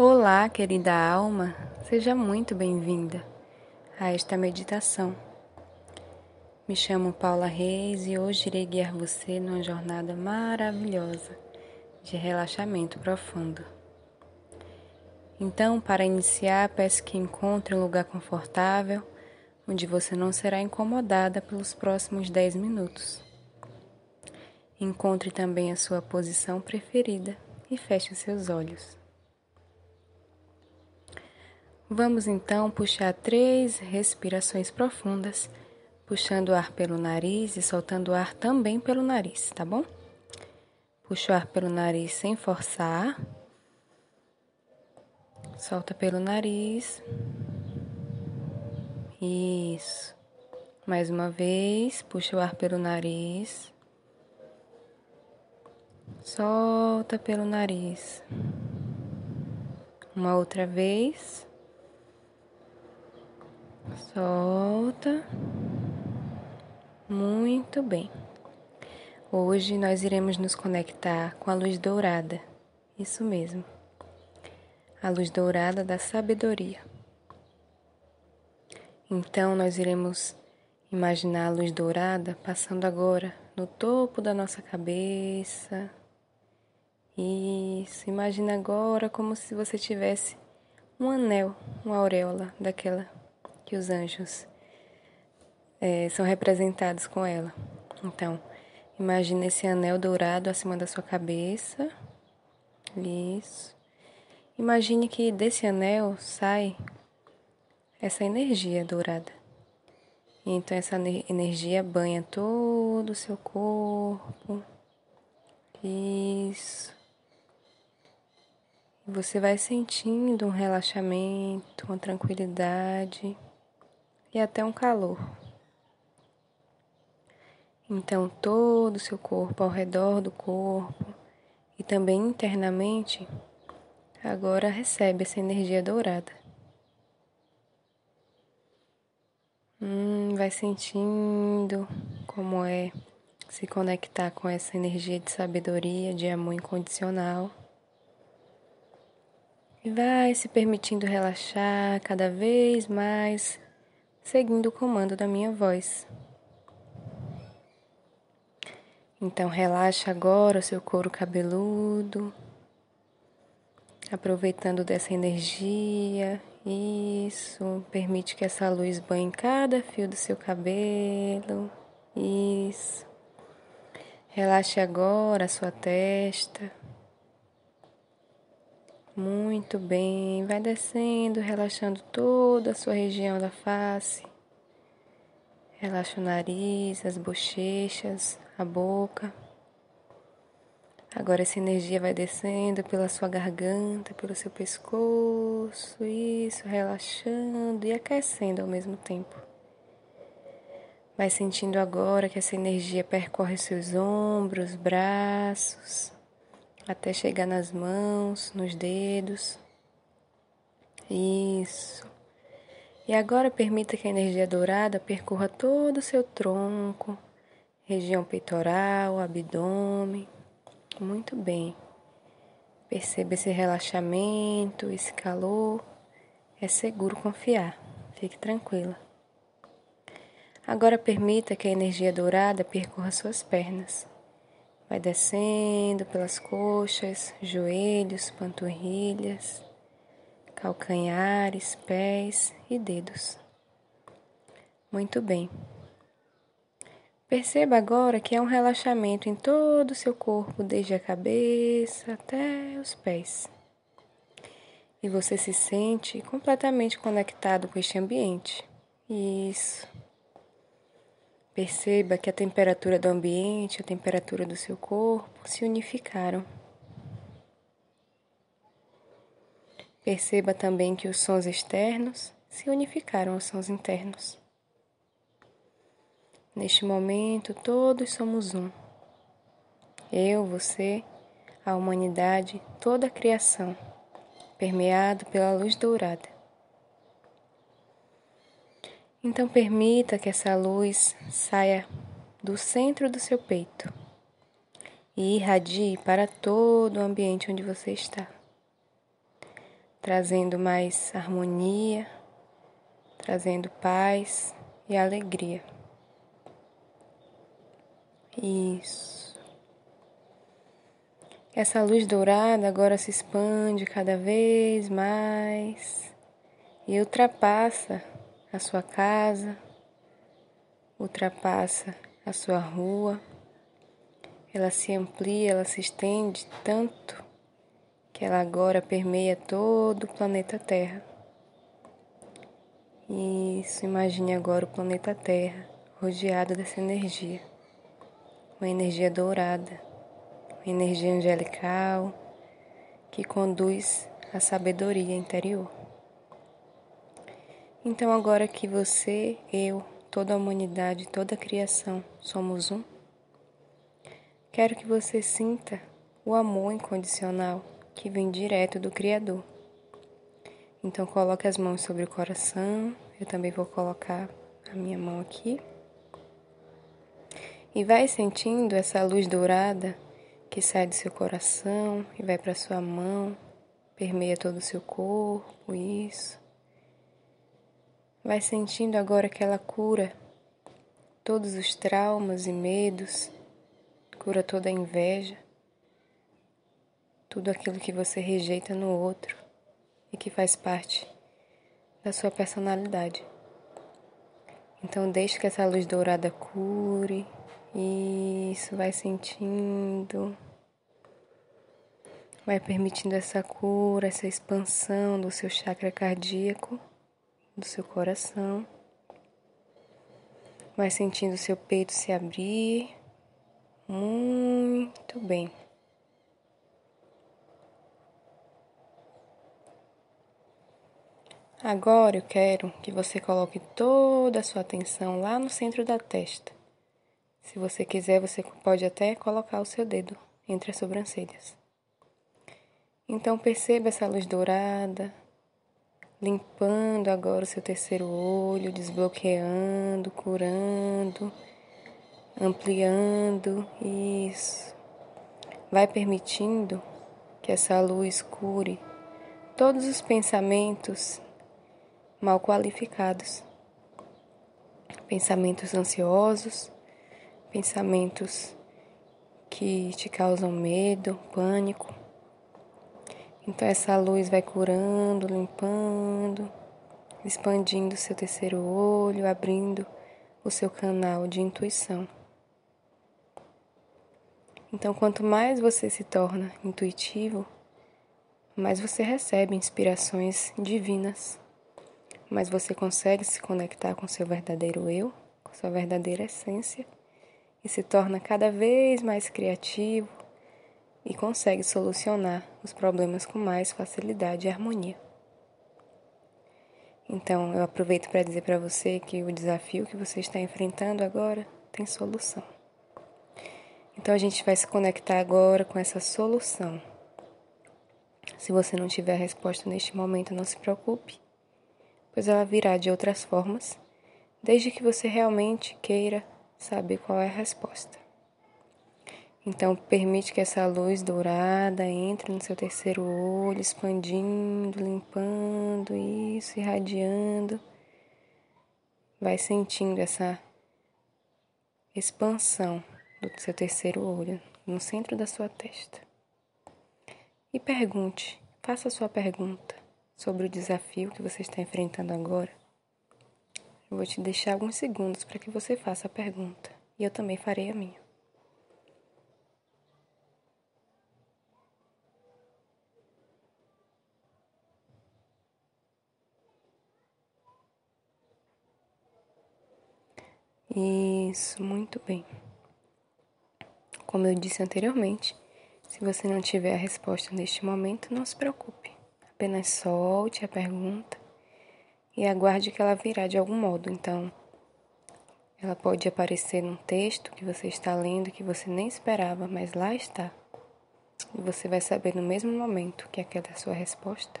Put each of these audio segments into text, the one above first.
Olá, querida alma, seja muito bem-vinda a esta meditação. Me chamo Paula Reis e hoje irei guiar você numa jornada maravilhosa de relaxamento profundo. Então, para iniciar, peço que encontre um lugar confortável onde você não será incomodada pelos próximos 10 minutos. Encontre também a sua posição preferida e feche seus olhos. Vamos então puxar três respirações profundas, puxando o ar pelo nariz e soltando o ar também pelo nariz, tá bom? Puxa o ar pelo nariz sem forçar. Solta pelo nariz. Isso. Mais uma vez, puxa o ar pelo nariz. Solta pelo nariz. Uma outra vez. Solta. Muito bem. Hoje nós iremos nos conectar com a luz dourada. Isso mesmo. A luz dourada da sabedoria. Então nós iremos imaginar a luz dourada passando agora no topo da nossa cabeça. Isso, imagina agora como se você tivesse um anel, uma auréola daquela que os anjos é, são representados com ela. Então, imagine esse anel dourado acima da sua cabeça. Isso. Imagine que desse anel sai essa energia dourada. Então essa energia banha todo o seu corpo. Isso. Você vai sentindo um relaxamento, uma tranquilidade e até um calor. Então, todo o seu corpo, ao redor do corpo e também internamente, agora recebe essa energia dourada. Hum, vai sentindo como é se conectar com essa energia de sabedoria, de amor incondicional. E vai se permitindo relaxar cada vez mais seguindo o comando da minha voz. Então relaxa agora o seu couro cabeludo, aproveitando dessa energia. Isso, permite que essa luz banhe cada fio do seu cabelo. Isso. Relaxe agora a sua testa. Muito bem, vai descendo, relaxando toda a sua região da face. Relaxa o nariz, as bochechas, a boca. Agora essa energia vai descendo pela sua garganta, pelo seu pescoço, isso, relaxando e aquecendo ao mesmo tempo. Vai sentindo agora que essa energia percorre seus ombros, braços, até chegar nas mãos, nos dedos. Isso. E agora permita que a energia dourada percorra todo o seu tronco, região peitoral, abdômen. Muito bem. Perceba esse relaxamento, esse calor. É seguro confiar. Fique tranquila. Agora permita que a energia dourada percorra suas pernas. Vai descendo pelas coxas, joelhos, panturrilhas, calcanhares, pés e dedos. Muito bem. Perceba agora que é um relaxamento em todo o seu corpo, desde a cabeça até os pés. E você se sente completamente conectado com este ambiente. Isso. Perceba que a temperatura do ambiente, a temperatura do seu corpo se unificaram. Perceba também que os sons externos se unificaram aos sons internos. Neste momento, todos somos um. Eu, você, a humanidade, toda a criação, permeado pela luz dourada. Então permita que essa luz saia do centro do seu peito e irradie para todo o ambiente onde você está. trazendo mais harmonia, trazendo paz e alegria. Isso. Essa luz dourada agora se expande cada vez mais e ultrapassa a sua casa, ultrapassa a sua rua. Ela se amplia, ela se estende tanto que ela agora permeia todo o planeta Terra. Isso, imagine agora o planeta Terra rodeado dessa energia. Uma energia dourada, uma energia angelical que conduz à sabedoria interior. Então, agora que você, eu, toda a humanidade, toda a criação somos um, quero que você sinta o amor incondicional que vem direto do Criador. Então coloque as mãos sobre o coração. Eu também vou colocar a minha mão aqui. E vai sentindo essa luz dourada que sai do seu coração e vai para sua mão, permeia todo o seu corpo, isso. Vai sentindo agora que ela cura todos os traumas e medos, cura toda a inveja, tudo aquilo que você rejeita no outro e que faz parte da sua personalidade. Então deixe que essa luz dourada cure. Isso, vai sentindo. Vai permitindo essa cura, essa expansão do seu chakra cardíaco, do seu coração. Vai sentindo seu peito se abrir. Muito bem. Agora eu quero que você coloque toda a sua atenção lá no centro da testa. Se você quiser, você pode até colocar o seu dedo entre as sobrancelhas. Então perceba essa luz dourada, limpando agora o seu terceiro olho, desbloqueando, curando, ampliando. Isso. Vai permitindo que essa luz cure todos os pensamentos mal qualificados. Pensamentos ansiosos, pensamentos que te causam medo, pânico. Então essa luz vai curando, limpando, expandindo seu terceiro olho, abrindo o seu canal de intuição. Então, quanto mais você se torna intuitivo, mais você recebe inspirações divinas mas você consegue se conectar com seu verdadeiro eu, com sua verdadeira essência e se torna cada vez mais criativo e consegue solucionar os problemas com mais facilidade e harmonia. Então, eu aproveito para dizer para você que o desafio que você está enfrentando agora tem solução. Então, a gente vai se conectar agora com essa solução. Se você não tiver a resposta neste momento, não se preocupe pois ela virá de outras formas, desde que você realmente queira saber qual é a resposta. Então, permite que essa luz dourada entre no seu terceiro olho, expandindo, limpando isso, irradiando. Vai sentindo essa expansão do seu terceiro olho no centro da sua testa. E pergunte, faça a sua pergunta sobre o desafio que você está enfrentando agora, eu vou te deixar alguns segundos para que você faça a pergunta e eu também farei a minha. Isso, muito bem. Como eu disse anteriormente, se você não tiver a resposta neste momento, não se preocupe. Apenas solte a pergunta e aguarde que ela virá de algum modo. Então, ela pode aparecer num texto que você está lendo que você nem esperava, mas lá está. E você vai saber no mesmo momento que aquela é a sua resposta.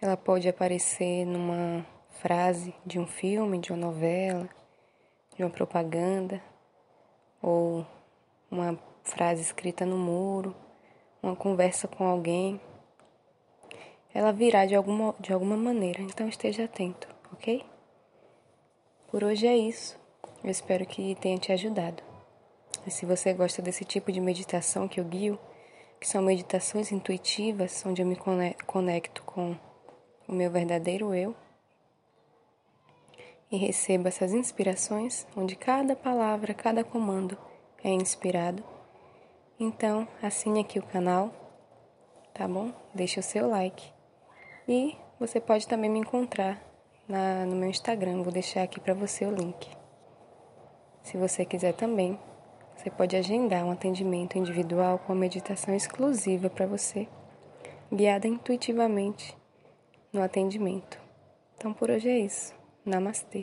Ela pode aparecer numa frase de um filme, de uma novela, de uma propaganda, ou uma frase escrita no muro, uma conversa com alguém ela virá de alguma, de alguma maneira. Então esteja atento, ok? Por hoje é isso. Eu espero que tenha te ajudado. E se você gosta desse tipo de meditação que eu guio, que são meditações intuitivas, onde eu me conecto com o meu verdadeiro eu e recebo essas inspirações, onde cada palavra, cada comando é inspirado. Então, assine aqui o canal, tá bom? Deixe o seu like. E você pode também me encontrar na, no meu Instagram, vou deixar aqui para você o link. Se você quiser também, você pode agendar um atendimento individual com meditação exclusiva para você, guiada intuitivamente no atendimento. Então por hoje é isso. नमस्ते।